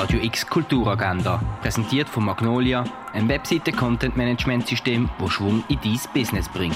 Radio X Kulturagenda, präsentiert von Magnolia, ein Webseite-Content-Management-System, das Schwung in dein Business bringt.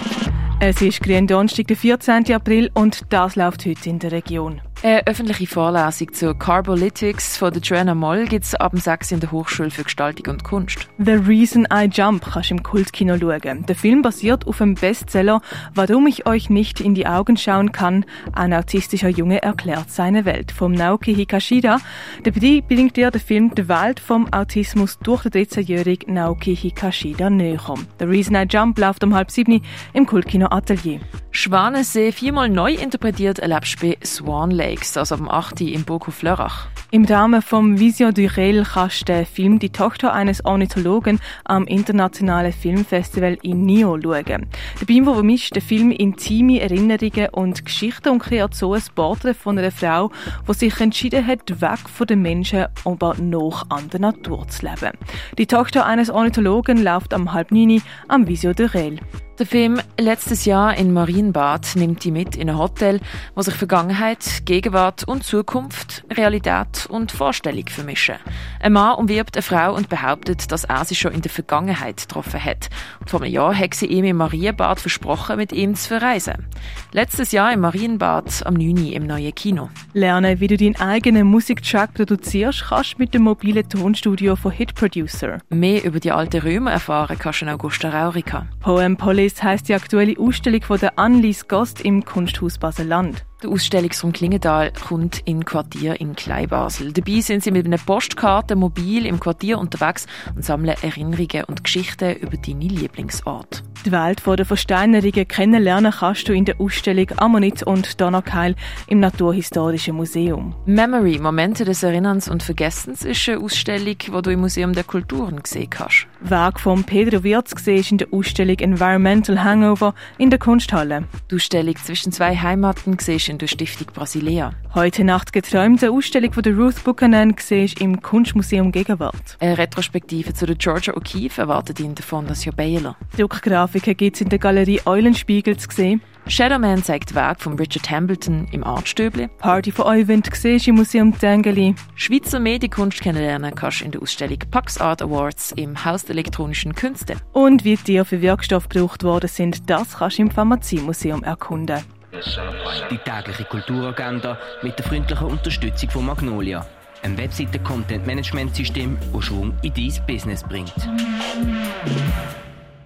Es ist Donnerstag, der 14. April und das läuft heute in der Region. Eine öffentliche Vorlesung zu Carbolytics von der Joanna Moll gibt es ab dem 6 in der Hochschule für Gestaltung und Kunst. The Reason I Jump kannst du im Kultkino schauen. Der Film basiert auf dem Bestseller Warum ich euch nicht in die Augen schauen kann. Ein autistischer Junge erklärt seine Welt vom Naoki Hikashida. Dabei bringt dir der Film die Welt vom Autismus durch den 13-jährigen Naoki Hikashida näher. The Reason I Jump läuft um halb sieben im Kultkino Atelier. Schwanensee viermal neu interpretiert du bei Swan Lakes, also am 8. im Burghof Lörrach. Im Rahmen vom Vision du Rel kannst du den Film Die Tochter eines Ornithologen am internationalen Filmfestival in Nio schauen. Dabei vermischt der Film intime Erinnerungen und Geschichten und kreiert so ein Porträt von einer Frau, die sich entschieden hat, weg von den Menschen, aber noch an der Natur zu leben. Die Tochter eines Ornithologen läuft am halb neun am Vision du Rel. Der Film Letztes Jahr in Marienbad nimmt die mit in ein Hotel, wo sich Vergangenheit, Gegenwart und Zukunft, Realität und Vorstellung vermischen. Ein Mann umwirbt eine Frau und behauptet, dass er sie schon in der Vergangenheit getroffen hat. Und vor einem Jahr hat sie ihm im Marienbad versprochen, mit ihm zu verreisen. Letztes Jahr im Marienbad am 9. im neuen Kino. Lernen, wie du deinen eigenen Musiktrack produzierst, kannst mit dem mobilen Tonstudio von Hit Producer. Mehr über die alten Römer erfahren kannst du in Augusta Raurica. Poem Police heisst die aktuelle Ausstellung von der Annelies Gast im Kunsthaus Basel-Land. Der Ausstellungsraum Klingenthal kommt in Quartier in Kleinbasel. Dabei sind sie mit einer Postkarte mobil im Quartier unterwegs und sammeln Erinnerungen und Geschichten über deine Lieblingsort. Die Welt der Versteinerungen kennenlernen kannst du in der Ausstellung Ammonit und Donnerkeil im Naturhistorischen Museum. Memory, Momente des Erinnerns und Vergessens, ist eine Ausstellung, die du im Museum der Kulturen gesehen hast. Werk von Pedro Wirz siehst in der Ausstellung Environmental Hangover in der Kunsthalle. Die Ausstellung zwischen zwei Heimaten siehst in der Stiftung Brasilea. Heute Nacht geträumt, eine Ausstellung von der Ruth Buchanan siehst im Kunstmuseum Gegenwart. Eine Retrospektive zu der Georgia O'Keeffe erwartet in der Fondation Baylor. Druckgrafiken gibt es in der Galerie Eulenspiegel zu sehen. Shadowman zeigt Werk von Richard Hambleton im Artstöbli. Party von Euwind siehst im Museum Tengeli. Schweizer Medienkunst kennenlernen kannst du in der Ausstellung Pax Art Awards im Haus der elektronischen Künste. Und wie Tiere für Wirkstoff gebraucht worden sind, das kannst du im Pharmaziemuseum erkunden. Die tägliche Kulturagenda mit der freundlichen Unterstützung von Magnolia, einem Webseiten-Content-Management-System, das Schwung in dein Business bringt.